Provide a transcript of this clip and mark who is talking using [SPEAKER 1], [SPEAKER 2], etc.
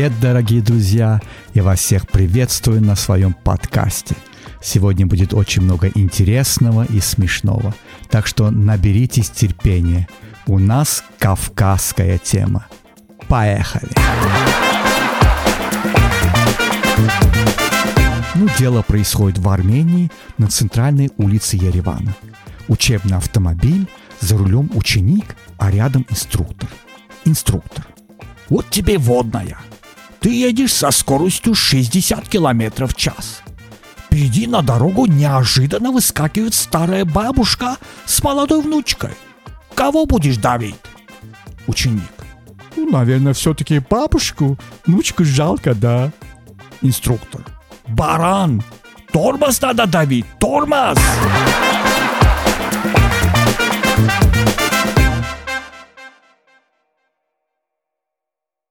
[SPEAKER 1] Привет, дорогие друзья! Я вас всех приветствую на своем подкасте. Сегодня будет очень много интересного и смешного, так что наберитесь терпения. У нас кавказская тема. Поехали! Ну, дело происходит в Армении на центральной улице Еревана. Учебный автомобиль, за рулем ученик, а рядом инструктор. Инструктор.
[SPEAKER 2] Вот тебе водная. Ты едешь со скоростью 60 км в час. Впереди на дорогу неожиданно выскакивает старая бабушка с молодой внучкой. Кого будешь давить? Ученик.
[SPEAKER 1] Ну, наверное, все-таки бабушку. Внучку жалко, да.
[SPEAKER 2] Инструктор. Баран! Тормоз надо давить! Тормоз! Thank